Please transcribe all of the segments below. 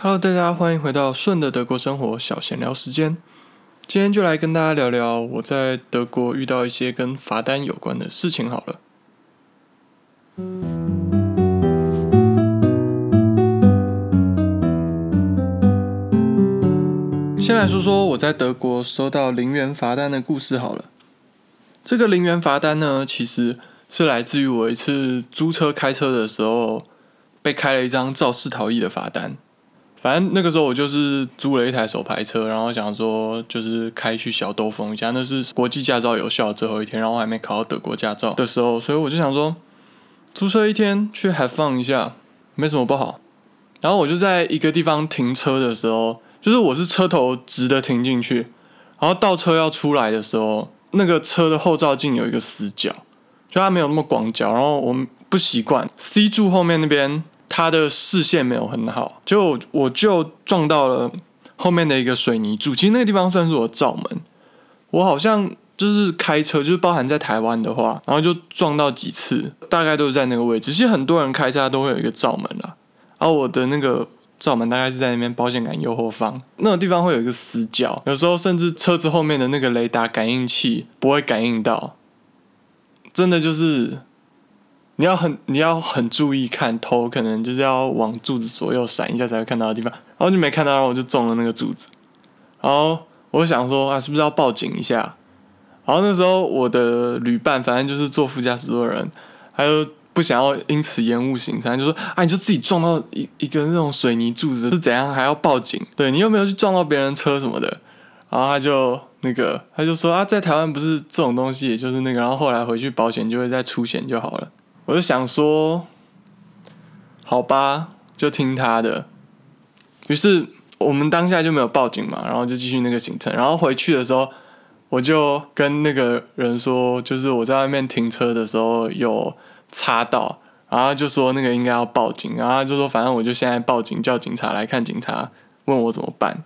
Hello，大家欢迎回到顺的德国生活小闲聊时间。今天就来跟大家聊聊我在德国遇到一些跟罚单有关的事情好了。先来说说我在德国收到零元罚单的故事好了。这个零元罚单呢，其实是来自于我一次租车开车的时候被开了一张肇事逃逸的罚单。反正那个时候我就是租了一台手排车，然后想说就是开去小兜风一下。那是国际驾照有效的最后一天，然后我还没考到德国驾照的时候，所以我就想说租车一天去 have fun 一下，没什么不好。然后我就在一个地方停车的时候，就是我是车头直的停进去，然后倒车要出来的时候，那个车的后照镜有一个死角，就它没有那么广角，然后我们不习惯 C 柱后面那边。他的视线没有很好，就我就撞到了后面的一个水泥柱。其实那个地方算是我的罩门。我好像就是开车，就是包含在台湾的话，然后就撞到几次，大概都是在那个位置。其实很多人开车都会有一个罩门啦，而我的那个罩门大概是在那边保险杆右后方那个地方会有一个死角，有时候甚至车子后面的那个雷达感应器不会感应到，真的就是。你要很你要很注意看头，可能就是要往柱子左右闪一下才会看到的地方，然后就没看到，然后我就中了那个柱子。然后我想说啊，是不是要报警一下？然后那时候我的旅伴，反正就是坐副驾驶座的人，他就不想要因此延误行程，就说啊，你就自己撞到一一个那种水泥柱子是怎样，还要报警？对你又没有去撞到别人车什么的。然后他就那个他就说啊，在台湾不是这种东西，也就是那个，然后后来回去保险就会再出险就好了。我就想说，好吧，就听他的。于是我们当下就没有报警嘛，然后就继续那个行程。然后回去的时候，我就跟那个人说，就是我在外面停车的时候有擦到，然后就说那个应该要报警，然后就说反正我就现在报警，叫警察来看，警察问我怎么办。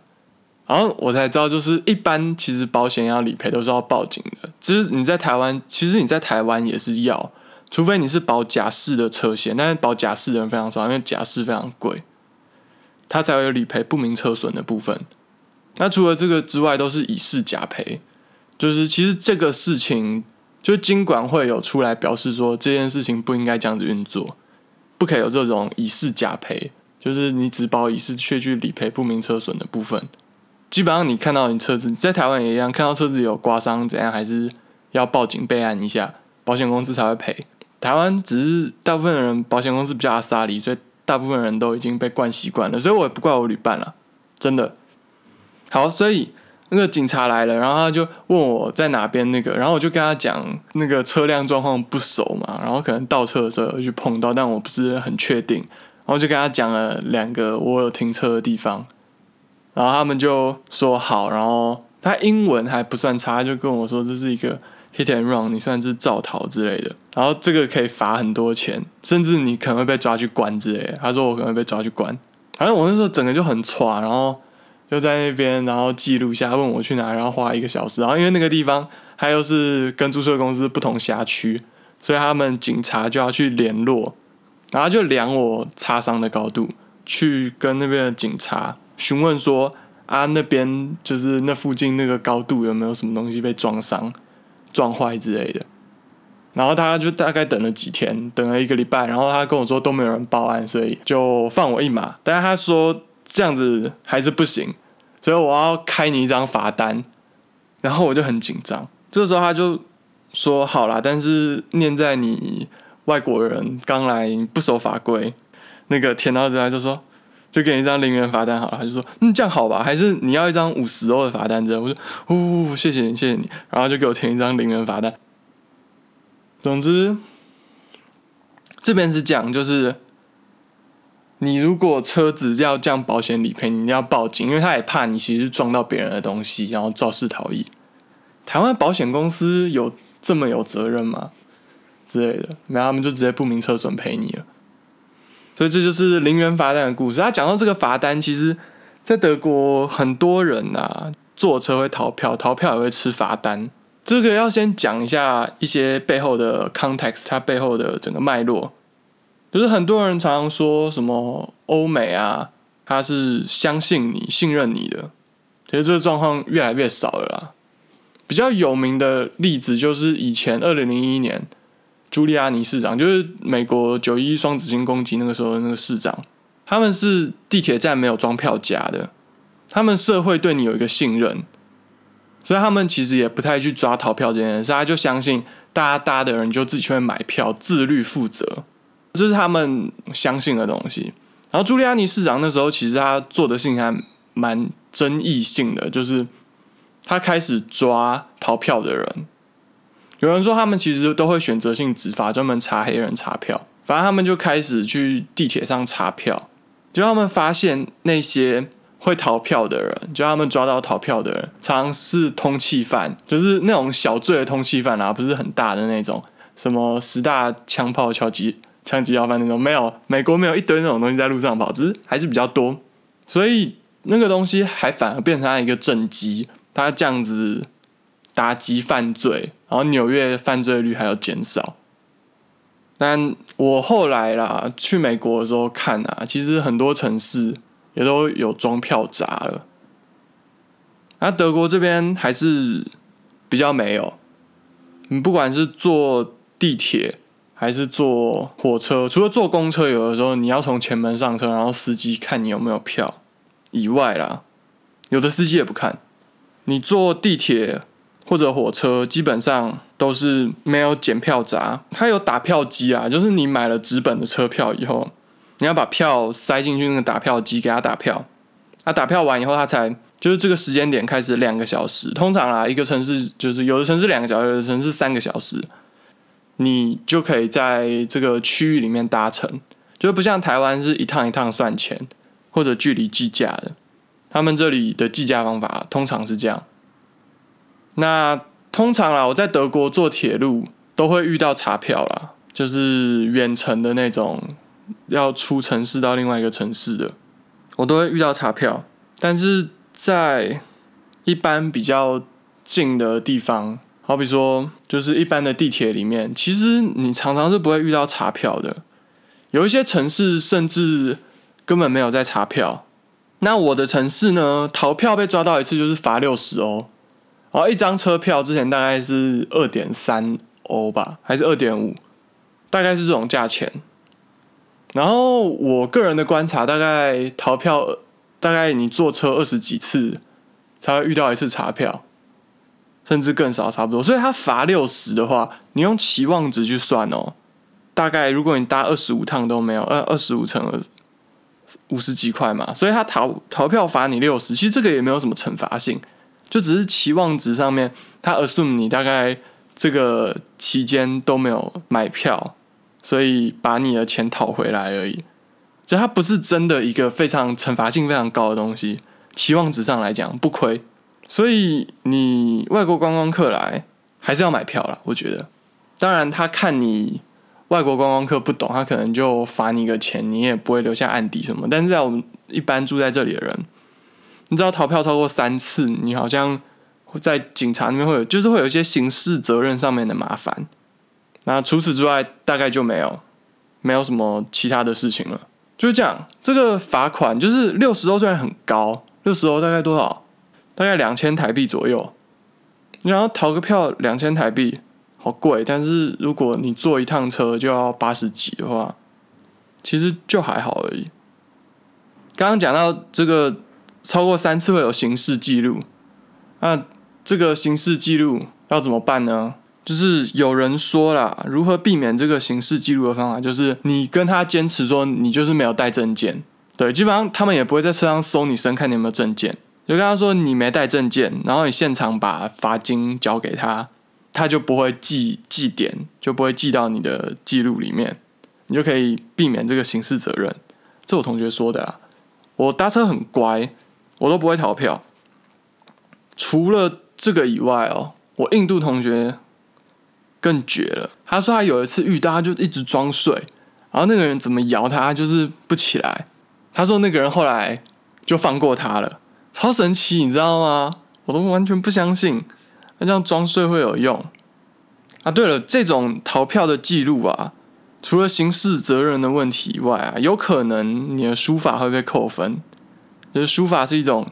然后我才知道，就是一般其实保险要理赔都是要报警的。其实你在台湾，其实你在台湾也是要。除非你是保甲式的车险，但是保甲式的人非常少，因为甲式非常贵，它才会有理赔不明车损的部分。那除了这个之外，都是乙式假赔，就是其实这个事情，就是经管会有出来表示说，这件事情不应该这样子运作，不可以有这种乙式假赔，就是你只保乙式却去理赔不明车损的部分。基本上你看到你车子在台湾也一样，看到车子有刮伤怎样，还是要报警备案一下，保险公司才会赔。台湾只是大部分人保险公司比较阿萨里，所以大部分人都已经被惯习惯了，所以我也不怪我旅伴了，真的。好，所以那个警察来了，然后他就问我在哪边那个，然后我就跟他讲那个车辆状况不熟嘛，然后可能倒车的时候去碰到，但我不是很确定，然后就跟他讲了两个我有停车的地方，然后他们就说好，然后他英文还不算差，就跟我说这是一个。Hit and run，你算是造逃之类的，然后这个可以罚很多钱，甚至你可能会被抓去关之类的。他说我可能会被抓去关，反正我那时候整个就很差，然后又在那边，然后记录下，问我去哪，然后花一个小时，然后因为那个地方他又是跟租车公司不同辖区，所以他们警察就要去联络，然后就量我擦伤的高度，去跟那边的警察询问说啊那边就是那附近那个高度有没有什么东西被撞伤。撞坏之类的，然后他就大概等了几天，等了一个礼拜，然后他跟我说都没有人报案，所以就放我一马。但是他说这样子还是不行，所以我要开你一张罚单。然后我就很紧张，这时候他就说好啦，但是念在你外国人刚来不守法规，那个填到这他就说。就给你一张零元罚单好了，他就说，嗯，这样好吧？还是你要一张五十欧的罚单？这样，我说，哦，谢谢你，谢谢你。然后就给我填一张零元罚单。总之，这边是讲，就是你如果车子要降保险理赔，你要报警，因为他也怕你其实撞到别人的东西，然后肇事逃逸。台湾保险公司有这么有责任吗？之类的，然后，他们就直接不明车损赔你了。所以这就是零元罚单的故事。他讲到这个罚单，其实，在德国很多人呐，坐车会逃票，逃票也会吃罚单。这个要先讲一下一些背后的 context，它背后的整个脉络。就是很多人常常说什么欧美啊，他是相信你、信任你的。其实这个状况越来越少了啦。比较有名的例子就是以前二零零一年，朱利安尼市长，就是美国九一双子星攻击那个时候的那个市长，他们是地铁站没有装票夹的，他们社会对你有一个信任，所以他们其实也不太去抓逃票这件事，他就相信大家搭的人就自己会买票，自律负责，这是他们相信的东西。然后朱利安尼市长那时候其实他做的事情还蛮争议性的，就是。他开始抓逃票的人，有人说他们其实都会选择性执法，专门查黑人查票。反正他们就开始去地铁上查票，就他们发现那些会逃票的人，就他们抓到逃票的人，常是通缉犯，就是那种小罪的通缉犯啊，不是很大的那种，什么十大枪炮敲击枪击要犯那种，没有，美国没有一堆那种东西在路上跑，只是还是比较多，所以那个东西还反而变成了一个政绩。他这样子打击犯罪，然后纽约犯罪率还有减少。但我后来啦去美国的时候看啊，其实很多城市也都有装票闸了。那德国这边还是比较没有。你不管是坐地铁还是坐火车，除了坐公车有的时候你要从前门上车，然后司机看你有没有票以外啦，有的司机也不看。你坐地铁或者火车，基本上都是没有检票闸，它有打票机啊，就是你买了纸本的车票以后，你要把票塞进去那个打票机，给他打票。他打票完以后，他才就是这个时间点开始两个小时。通常啊，一个城市就是有的城市两个小时，有的城市三个小时，你就可以在这个区域里面搭乘，就不像台湾是一趟一趟算钱或者距离计价的。他们这里的计价方法通常是这样。那通常啦，我在德国坐铁路都会遇到查票啦，就是远程的那种，要出城市到另外一个城市的，我都会遇到查票。但是在一般比较近的地方，好比说就是一般的地铁里面，其实你常常是不会遇到查票的。有一些城市甚至根本没有在查票。那我的城市呢？逃票被抓到一次就是罚六十欧，然后一张车票之前大概是二点三欧吧，还是二点五，大概是这种价钱。然后我个人的观察，大概逃票大概你坐车二十几次才会遇到一次查票，甚至更少，差不多。所以他罚六十的话，你用期望值去算哦，大概如果你搭二十五趟都没有，二二十五乘二。五十几块嘛，所以他逃逃票罚你六十，其实这个也没有什么惩罚性，就只是期望值上面，他 assume 你大概这个期间都没有买票，所以把你的钱讨回来而已，就它不是真的一个非常惩罚性非常高的东西，期望值上来讲不亏，所以你外国观光客来还是要买票啦，我觉得，当然他看你。外国观光客不懂，他可能就罚你一个钱，你也不会留下案底什么。但是在我们一般住在这里的人，你知道逃票超过三次，你好像在警察那边会有，就是会有一些刑事责任上面的麻烦。那除此之外，大概就没有，没有什么其他的事情了。就是这样，这个罚款就是六十欧，虽然很高，六十欧大概多少？大概两千台币左右。然后逃个票两千台币。好贵，但是如果你坐一趟车就要八十几的话，其实就还好而已。刚刚讲到这个超过三次会有刑事记录，那这个刑事记录要怎么办呢？就是有人说啦，如何避免这个刑事记录的方法，就是你跟他坚持说你就是没有带证件，对，基本上他们也不会在车上搜你身，看你有没有证件，就跟他说你没带证件，然后你现场把罚金交给他。他就不会记记点，就不会记到你的记录里面，你就可以避免这个刑事责任。这我同学说的啦。我搭车很乖，我都不会逃票。除了这个以外哦，我印度同学更绝了。他说他有一次遇到，他就一直装睡，然后那个人怎么摇他就是不起来。他说那个人后来就放过他了，超神奇，你知道吗？我都完全不相信。那这样装睡会有用啊？对了，这种逃票的记录啊，除了刑事责任的问题以外啊，有可能你的书法会被扣分。就是书法是一种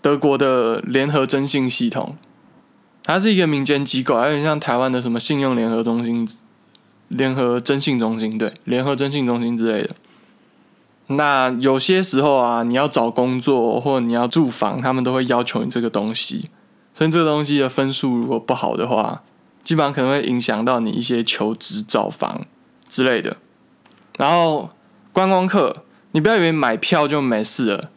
德国的联合征信系统，它是一个民间机构，有点像台湾的什么信用联合中心、联合征信中心，对，联合征信中心之类的。那有些时候啊，你要找工作或你要住房，他们都会要求你这个东西。所以这个东西的分数如果不好的话，基本上可能会影响到你一些求职找房之类的。然后观光客，你不要以为买票就没事了。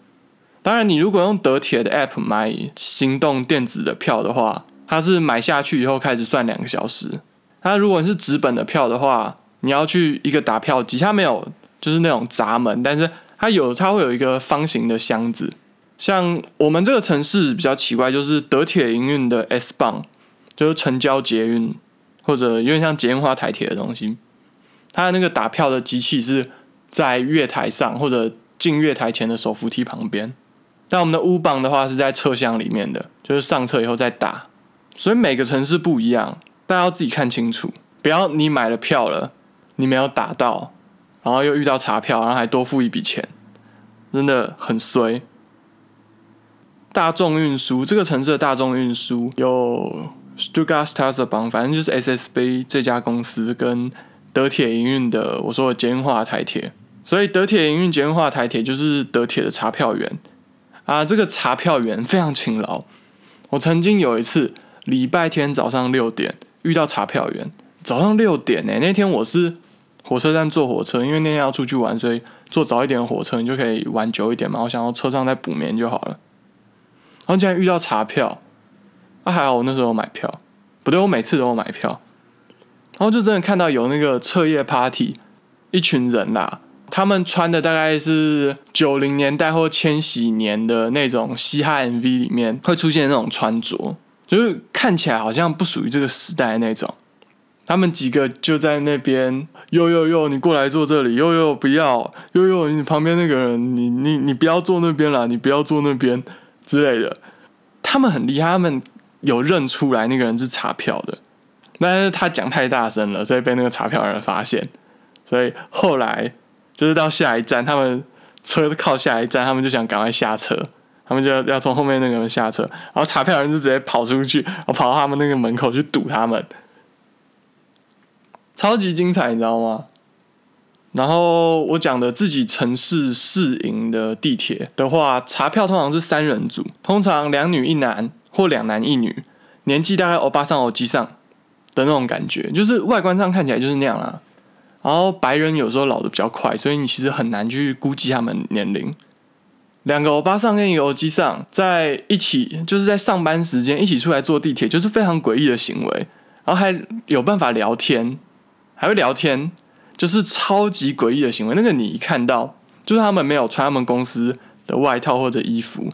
当然，你如果用德铁的 App 买行动电子的票的话，它是买下去以后开始算两个小时。它如果是纸本的票的话，你要去一个打票机，它没有。就是那种闸门，但是它有，它会有一个方形的箱子。像我们这个城市比较奇怪，就是德铁营运的 S 棒，就是城郊捷运或者有点像捷运化台铁的东西。它的那个打票的机器是在月台上或者进月台前的手扶梯旁边。但我们的乌棒的话是在车厢里面的，就是上车以后再打。所以每个城市不一样，大家要自己看清楚，不要你买了票了，你没有打到。然后又遇到查票，然后还多付一笔钱，真的很衰。大众运输这个城市的大众运输有 s t u g a s t a s b a n 反正就是 SSB 这家公司跟德铁营运的。我说的捷运化台铁，所以德铁营运捷运化台铁就是德铁的查票员啊。这个查票员非常勤劳。我曾经有一次礼拜天早上六点遇到查票员，早上六点呢，那天我是。火车站坐火车，因为那天要出去玩，所以坐早一点火车，你就可以玩久一点嘛。我想要车上再补眠就好了。然后竟然遇到查票，啊还好我那时候买票，不对，我每次都有买票。然后就真的看到有那个彻夜 party，一群人啦，他们穿的大概是九零年代或千禧年的那种嘻哈 MV 里面会出现那种穿着，就是看起来好像不属于这个时代那种。他们几个就在那边，呦呦呦，你过来坐这里，呦呦不要，呦呦你旁边那个人，你你你不要坐那边了，你不要坐那边之类的。他们很厉害，他们有认出来那个人是查票的，但是他讲太大声了，所以被那个查票人发现。所以后来就是到下一站，他们车靠下一站，他们就想赶快下车，他们就要要从后面那个人下车，然后查票人就直接跑出去，然后跑到他们那个门口去堵他们。超级精彩，你知道吗？然后我讲的自己城市试营的地铁的话，查票通常是三人组，通常两女一男或两男一女，年纪大概欧巴上欧基上的那种感觉，就是外观上看起来就是那样啊。然后白人有时候老的比较快，所以你其实很难去估计他们年龄。两个欧巴上跟一个欧基上在一起，就是在上班时间一起出来坐地铁，就是非常诡异的行为，然后还有办法聊天。还会聊天，就是超级诡异的行为。那个你一看到，就是他们没有穿他们公司的外套或者衣服，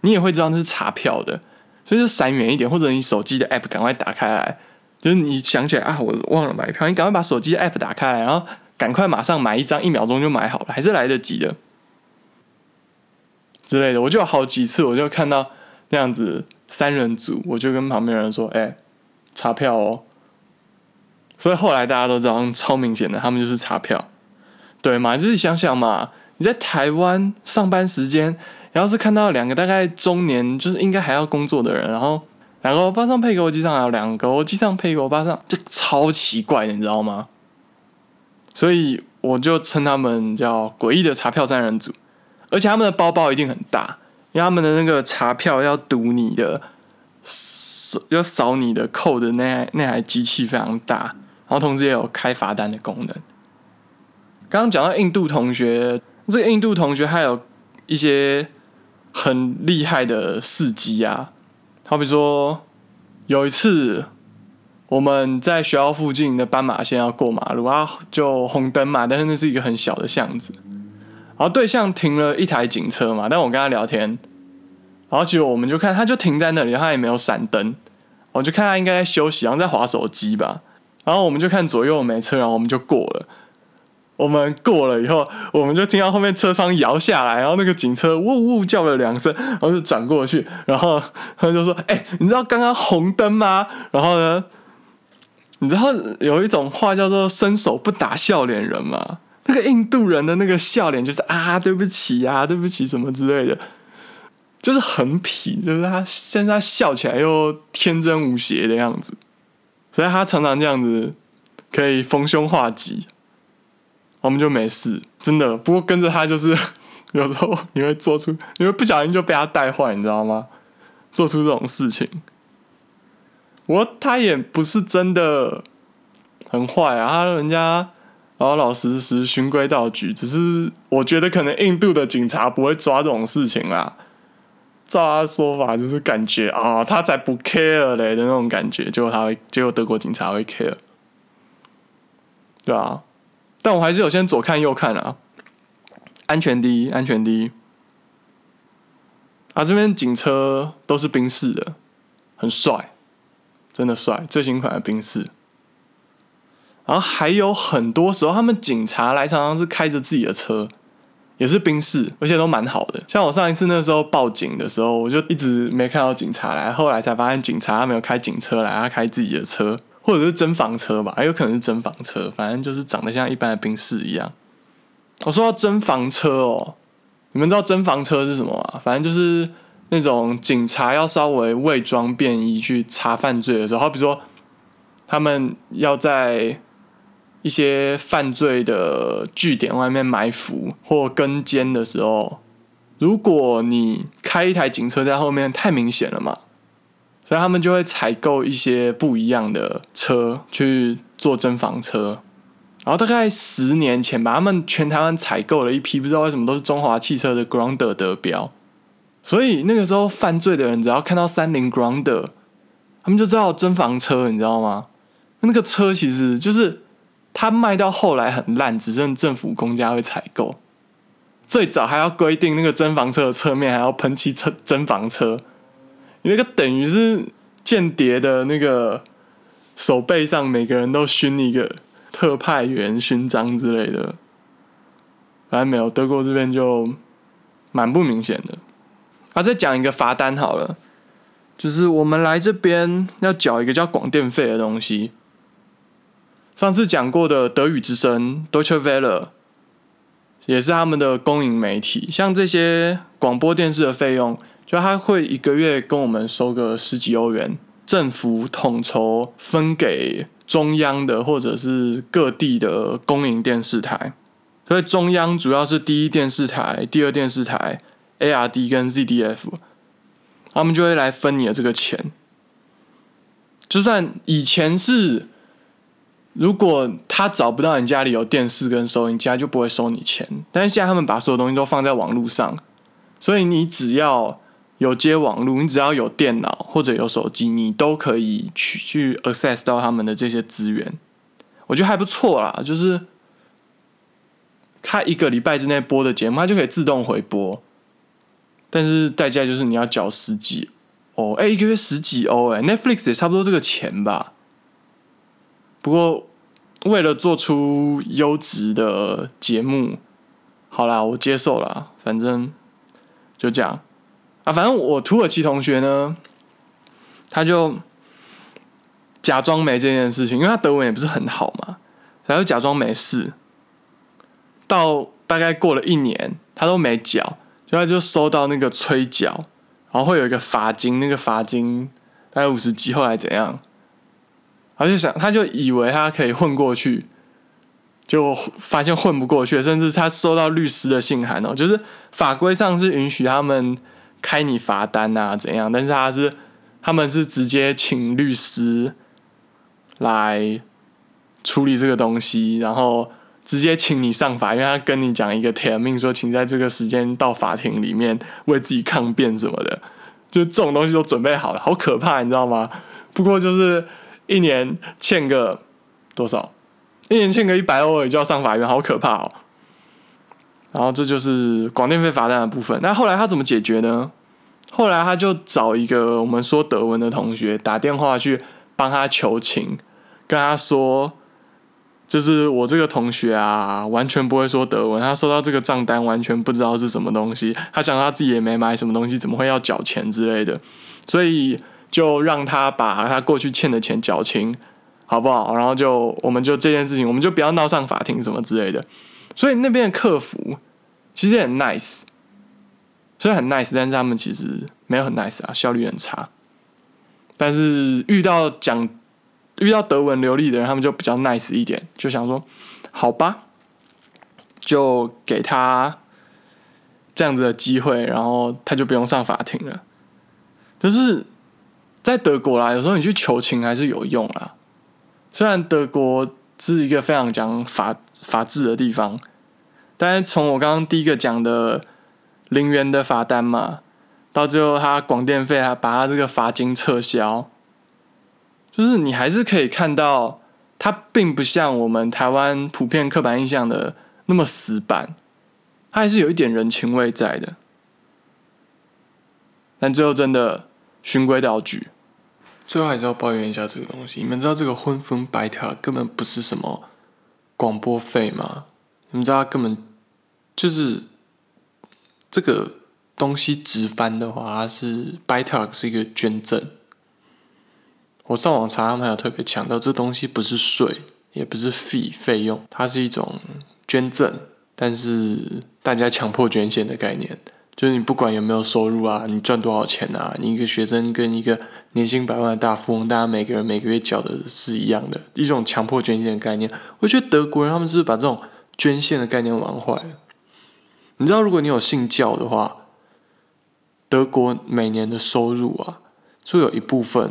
你也会知道那是查票的，所以就闪远一点，或者你手机的 app 赶快打开来，就是你想起来啊，我忘了买票，你赶快把手机的 app 打开来，然后赶快马上买一张，一秒钟就买好了，还是来得及的之类的。我就有好几次，我就看到那样子三人组，我就跟旁边人说：“哎，查票哦。”所以后来大家都知道，超明显的，他们就是查票，对嘛？就是想想嘛，你在台湾上班时间，要是看到两个大概中年，就是应该还要工作的人，然后两个欧巴上配个欧机上，还有两个欧机上配个欧巴上，这超奇怪的，你知道吗？所以我就称他们叫诡异的查票三人组，而且他们的包包一定很大，因为他们的那个查票要读你的，要扫你的扣的那那台机器非常大。然后同时也有开罚单的功能。刚刚讲到印度同学，这个印度同学还有一些很厉害的事迹啊，好比说有一次我们在学校附近的斑马线要过马路啊，就红灯嘛，但是那是一个很小的巷子，然后对向停了一台警车嘛，但我跟他聊天，然后结果我们就看他就停在那里，他也没有闪灯，我就看他应该在休息，然后在划手机吧。然后我们就看左右没车，然后我们就过了。我们过了以后，我们就听到后面车窗摇下来，然后那个警车呜呜叫了两声，然后就转过去，然后他就说：“哎，你知道刚刚红灯吗？”然后呢，你知道有一种话叫做“伸手不打笑脸人”吗？那个印度人的那个笑脸就是啊，对不起啊，对不起什么之类的，就是很痞，就是他现在笑起来又天真无邪的样子，所以他常常这样子可以逢凶化吉，我们就没事，真的。不过跟着他就是 有时候你会做出，你会不小心就被他带坏，你知道吗？做出这种事情，我他也不是真的很坏啊，他人家。老老实实循规蹈矩，只是我觉得可能印度的警察不会抓这种事情啦。照他说法，就是感觉啊，他才不 care 嘞的那种感觉，结果他会，结果德国警察会 care，对啊。但我还是有先左看右看啊，安全第一，安全第一。啊，这边警车都是宾士的，很帅，真的帅，最新款的宾士。然后还有很多时候，他们警察来常常是开着自己的车，也是宾士，而且都蛮好的。像我上一次那时候报警的时候，我就一直没看到警察来，后来才发现警察他没有开警车来，他开自己的车，或者是真房车吧，也有可能是真房车，反正就是长得像一般的宾士一样。我说到真房车哦，你们知道真房车是什么吗？反正就是那种警察要稍微伪装便衣去查犯罪的时候，好比说他们要在一些犯罪的据点外面埋伏或跟监的时候，如果你开一台警车在后面，太明显了嘛，所以他们就会采购一些不一样的车去做真房车。然后大概十年前吧，他们全台湾采购了一批，不知道为什么都是中华汽车的 Grounder 得标，所以那个时候犯罪的人只要看到三菱 Grounder，他们就知道真房车，你知道吗？那个车其实就是。它卖到后来很烂，只剩政府公家会采购。最早还要规定那个真房车的侧面还要喷漆车真房车，你那个等于是间谍的那个手背上每个人都勋一个特派员勋章之类的。反正没有德国这边就蛮不明显的。啊，再讲一个罚单好了，就是我们来这边要缴一个叫广电费的东西。上次讲过的德语之声 Deutsche Welle 也是他们的公营媒体，像这些广播电视的费用，就他会一个月跟我们收个十几欧元，政府统筹分给中央的或者是各地的公营电视台，所以中央主要是第一电视台、第二电视台、ARD 跟 ZDF，他们就会来分你的这个钱，就算以前是。如果他找不到你家里有电视跟收音机，他就不会收你钱。但是现在他们把所有东西都放在网络上，所以你只要有接网络，你只要有电脑或者有手机，你都可以去去 access 到他们的这些资源。我觉得还不错啦，就是他一个礼拜之内播的节目，他就可以自动回播。但是代价就是你要缴十几哦，哎，一个月十几欧，哎，Netflix 也差不多这个钱吧。不过，为了做出优质的节目，好啦，我接受了。反正就这样啊。反正我土耳其同学呢，他就假装没这件事情，因为他德文也不是很好嘛，他就假装没事。到大概过了一年，他都没缴，就他就收到那个催缴，然后会有一个罚金，那个罚金大概五十几，后来怎样？他就想，他就以为他可以混过去，就发现混不过去，甚至他收到律师的信函哦，就是法规上是允许他们开你罚单啊怎样，但是他是他们是直接请律师来处理这个东西，然后直接请你上法院，他跟你讲一个天命，说请在这个时间到法庭里面为自己抗辩什么的，就这种东西都准备好了，好可怕，你知道吗？不过就是。一年欠个多少？一年欠个一百欧也就要上法院，好可怕哦！然后这就是广电费罚单的部分。那后来他怎么解决呢？后来他就找一个我们说德文的同学打电话去帮他求情，跟他说，就是我这个同学啊，完全不会说德文，他收到这个账单完全不知道是什么东西，他想他自己也没买什么东西，怎么会要缴钱之类的，所以。就让他把他过去欠的钱缴清，好不好？然后就我们就这件事情，我们就不要闹上法庭什么之类的。所以那边的客服其实很 nice，虽然很 nice，但是他们其实没有很 nice 啊，效率很差。但是遇到讲遇到德文流利的人，他们就比较 nice 一点，就想说好吧，就给他这样子的机会，然后他就不用上法庭了。可是，在德国啦，有时候你去求情还是有用啦。虽然德国是一个非常讲法法治的地方，但是从我刚刚第一个讲的零元的罚单嘛，到最后他广电费还把他这个罚金撤销，就是你还是可以看到，它并不像我们台湾普遍刻板印象的那么死板，它还是有一点人情味在的。但最后真的。循规蹈矩，最后还是要抱怨一下这个东西。你们知道这个婚风白条根本不是什么广播费吗？你们知道根本就是这个东西直翻的话，它是白条是一个捐赠。我上网查，他们有特别强调，这东西不是税，也不是费费用，它是一种捐赠，但是大家强迫捐献的概念。就是你不管有没有收入啊，你赚多少钱啊，你一个学生跟一个年薪百万的大富翁，大家每个人每个月缴的是一样的，一种强迫捐献的概念。我觉得德国人他们是不是把这种捐献的概念玩坏了？你知道，如果你有信教的话，德国每年的收入啊，就有一部分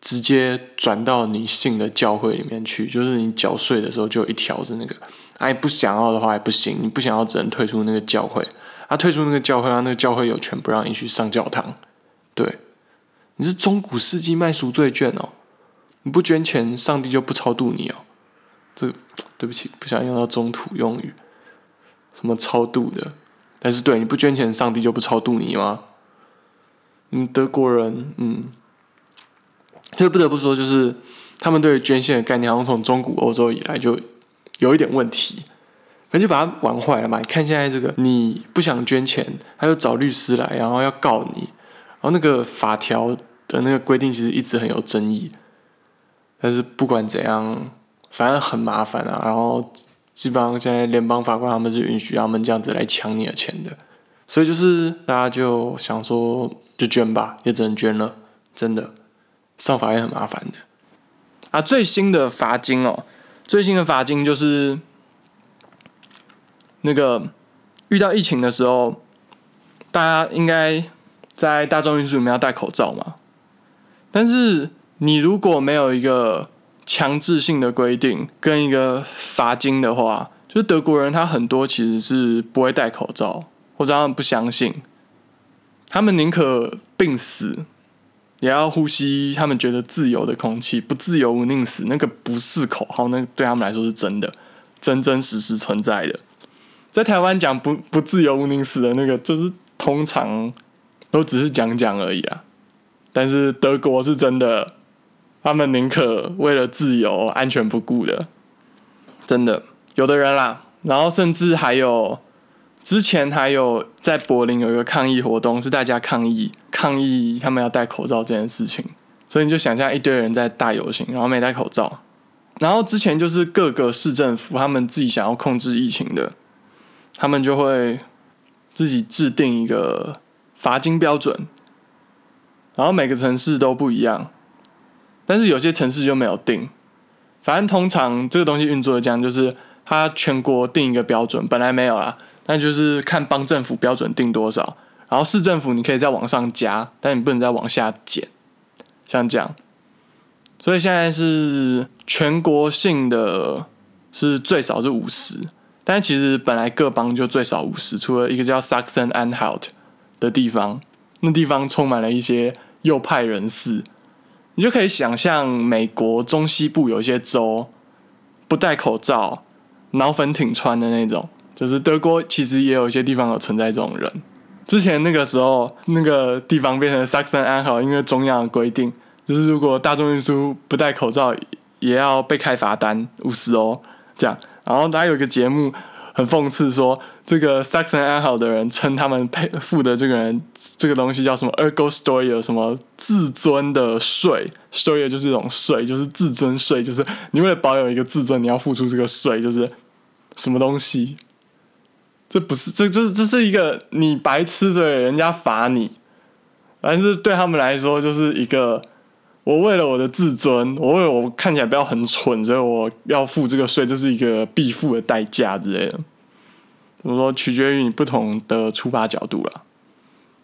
直接转到你信的教会里面去，就是你缴税的时候就有一条是那个，哎，不想要的话也不行，你不想要只能退出那个教会。他退出那个教会，让那个教会有权不让你去上教堂。对，你是中古世纪卖赎罪券哦，你不捐钱，上帝就不超度你哦。这对不起，不想用到中土用语，什么超度的？但是对，你不捐钱，上帝就不超度你吗？嗯，德国人，嗯，这不得不说，就是他们对捐献的概念，好像从中古欧洲以来就有一点问题。那就把它玩坏了嘛！你看现在这个，你不想捐钱，他就找律师来，然后要告你，然后那个法条的那个规定其实一直很有争议。但是不管怎样，反正很麻烦啊。然后基本上现在联邦法官他们是允许他们这样子来抢你的钱的，所以就是大家就想说，就捐吧，也只能捐了。真的，上法院很麻烦的。啊，最新的罚金哦，最新的罚金就是。那个遇到疫情的时候，大家应该在大众运输里面要戴口罩嘛？但是你如果没有一个强制性的规定跟一个罚金的话，就是德国人他很多其实是不会戴口罩，或者他们不相信，他们宁可病死，也要呼吸他们觉得自由的空气。不自由无宁死，那个不是口号，那对他们来说是真的，真真实实存在的。在台湾讲不不自由毋宁死的那个，就是通常都只是讲讲而已啊。但是德国是真的，他们宁可为了自由安全不顾的，真的有的人啦。然后甚至还有之前还有在柏林有一个抗议活动，是大家抗议抗议他们要戴口罩这件事情。所以你就想象一堆人在大游行，然后没戴口罩。然后之前就是各个市政府他们自己想要控制疫情的。他们就会自己制定一个罚金标准，然后每个城市都不一样，但是有些城市就没有定。反正通常这个东西运作的这样，就是它全国定一个标准，本来没有啦，但就是看邦政府标准定多少，然后市政府你可以再往上加，但你不能再往下减，像这样。所以现在是全国性的，是最少是五十。但其实本来各邦就最少五十，除了一个叫 Saxon Anhalt 的地方，那地方充满了一些右派人士，你就可以想象美国中西部有一些州不戴口罩、脑粉挺穿的那种，就是德国其实也有一些地方有存在这种人。之前那个时候，那个地方 变成 Saxon Anhalt，因为中央的规定，就是如果大众运输不戴口罩，也要被开罚单五十欧这样。然后他有个节目很讽刺，说这个 Saxon 安好的人称他们配付的这个人这个东西叫什么 Ergo Story，什么自尊的税，Story 就是一种税，就是自尊税，就是你为了保有一个自尊，你要付出这个税，就是什么东西？这不是，这就是这是一个你白痴的，人家罚你，但是对他们来说就是一个，我为了我的自尊，我为了我看起来不要很蠢，所以我要付这个税，这是一个必付的代价之类的。怎么说？取决于你不同的出发角度了，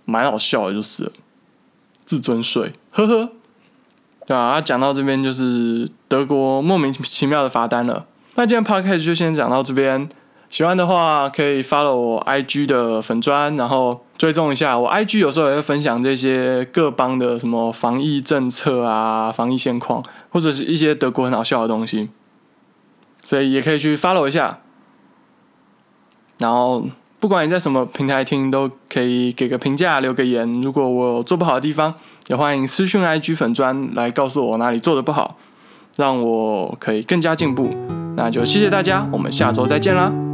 蛮好笑的，就是自尊税，呵呵。对啊，讲到这边就是德国莫名其妙的罚单了。那今天 podcast 就先讲到这边。喜欢的话可以 follow 我 IG 的粉砖，然后追踪一下我 IG，有时候也会分享这些各邦的什么防疫政策啊、防疫现况，或者是一些德国很好笑的东西，所以也可以去 follow 一下。然后不管你在什么平台听，都可以给个评价、留个言。如果我做不好的地方，也欢迎私讯 IG 粉砖来告诉我哪里做的不好，让我可以更加进步。那就谢谢大家，我们下周再见啦。